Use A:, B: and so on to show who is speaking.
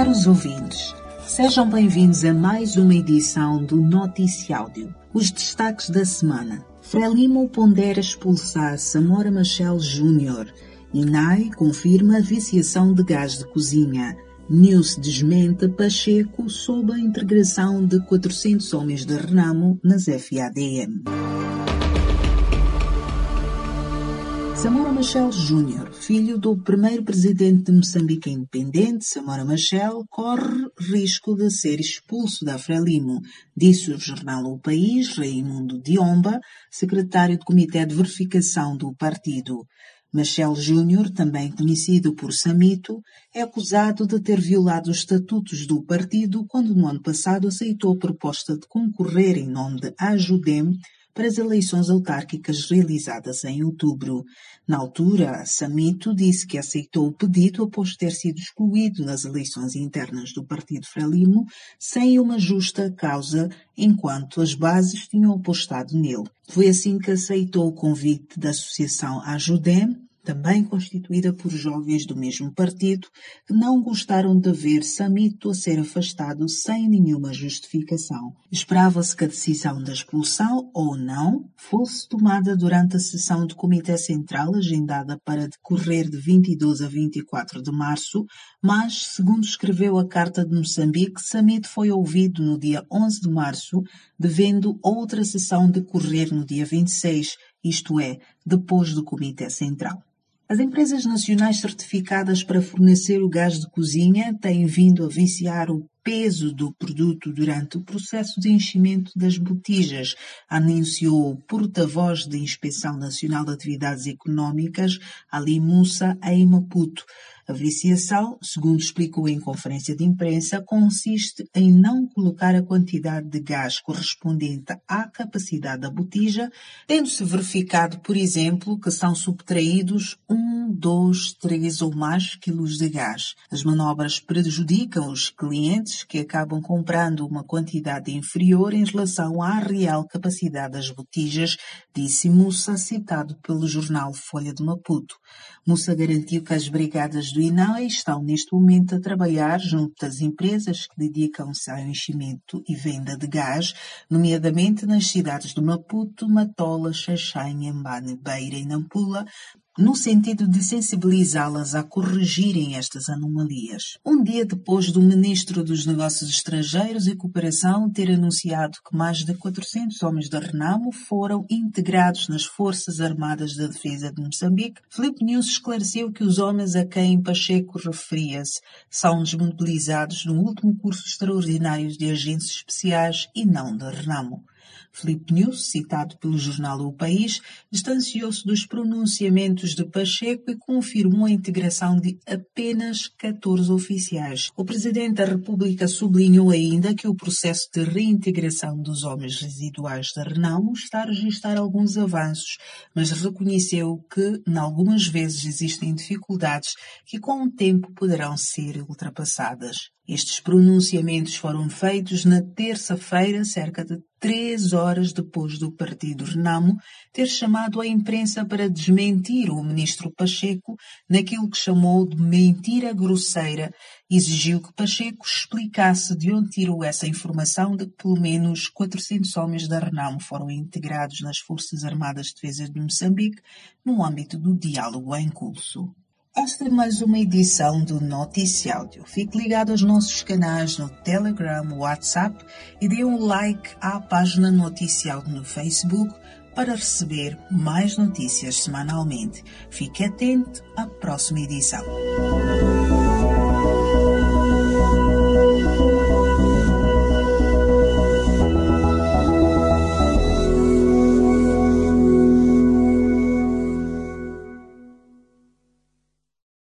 A: Caros ouvintes, sejam bem-vindos a mais uma edição do Notícia Áudio. Os destaques da semana. Frelimo pondera expulsar Samora Machel Jr. INAI confirma viciação de gás de cozinha. News desmente Pacheco sob a integração de 400 homens de Renamo nas FADM. Samora Machel Jr., filho do primeiro presidente de Moçambique independente, Samora Machel, corre risco de ser expulso da Frelimo, disse o jornal O País, Raimundo Diomba, secretário do Comitê de Verificação do partido. Machel Júnior, também conhecido por Samito, é acusado de ter violado os estatutos do partido quando no ano passado aceitou a proposta de concorrer em nome de Ajudem para as eleições autárquicas realizadas em outubro. Na altura, Samito disse que aceitou o pedido após ter sido excluído nas eleições internas do Partido Frelimo sem uma justa causa, enquanto as bases tinham apostado nele. Foi assim que aceitou o convite da Associação Ajudem também constituída por jovens do mesmo partido, que não gostaram de ver Samito a ser afastado sem nenhuma justificação. Esperava-se que a decisão da expulsão, ou não, fosse tomada durante a sessão do Comitê Central agendada para decorrer de 22 a 24 de março, mas, segundo escreveu a Carta de Moçambique, Samito foi ouvido no dia 11 de março, devendo outra sessão decorrer no dia 26, isto é, depois do Comitê Central. As empresas nacionais certificadas para fornecer o gás de cozinha têm vindo a viciar o peso do produto durante o processo de enchimento das botijas, anunciou o porta-voz da Inspeção Nacional de Atividades Económicas, Ali Moussa, em Maputo. A viciação, segundo explicou em conferência de imprensa, consiste em não colocar a quantidade de gás correspondente à capacidade da botija, tendo-se verificado, por exemplo, que são subtraídos um, dois, três ou mais quilos de gás. As manobras prejudicam os clientes que acabam comprando uma quantidade inferior em relação à real capacidade das botijas, disse Mussa, citado pelo jornal Folha de Maputo. Mussa garantiu que as brigadas do INAE estão neste momento a trabalhar junto das empresas que dedicam-se ao enchimento e venda de gás, nomeadamente nas cidades de Maputo, Matola, Xaxém, Embane, Beira e Nampula, no sentido de sensibilizá-las a corrigirem estas anomalias. Um dia depois do Ministro dos Negócios Estrangeiros e Cooperação ter anunciado que mais de 400 homens da Renamo foram integrados nas Forças Armadas da Defesa de Moçambique, Felipe News esclareceu que os homens a quem Pacheco referia-se são desmobilizados no último curso extraordinário de agentes especiais e não da Renamo. Filipe News, citado pelo jornal O País, distanciou-se dos pronunciamentos de Pacheco e confirmou a integração de apenas 14 oficiais. O presidente da República sublinhou ainda que o processo de reintegração dos homens residuais da Renamo está a registrar alguns avanços, mas reconheceu que, em algumas vezes, existem dificuldades que com o tempo poderão ser ultrapassadas. Estes pronunciamentos foram feitos na terça-feira, cerca de três horas depois do partido Renamo ter chamado a imprensa para desmentir o ministro Pacheco naquilo que chamou de mentira grosseira. Exigiu que Pacheco explicasse de onde tirou essa informação de que pelo menos 400 homens da Renamo foram integrados nas Forças Armadas de Defesa de Moçambique no âmbito do diálogo em curso. Esta é mais uma edição do Notícia Áudio. Fique ligado aos nossos canais no Telegram, WhatsApp e dê um like à página Notícia Áudio no Facebook para receber mais notícias semanalmente. Fique atento à próxima edição.